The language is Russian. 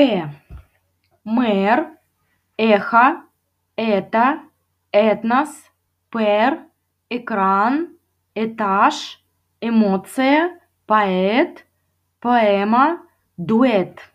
Э. Мэр, эхо, это, этнос, пер, экран, этаж, эмоция, поэт, поэма, дуэт.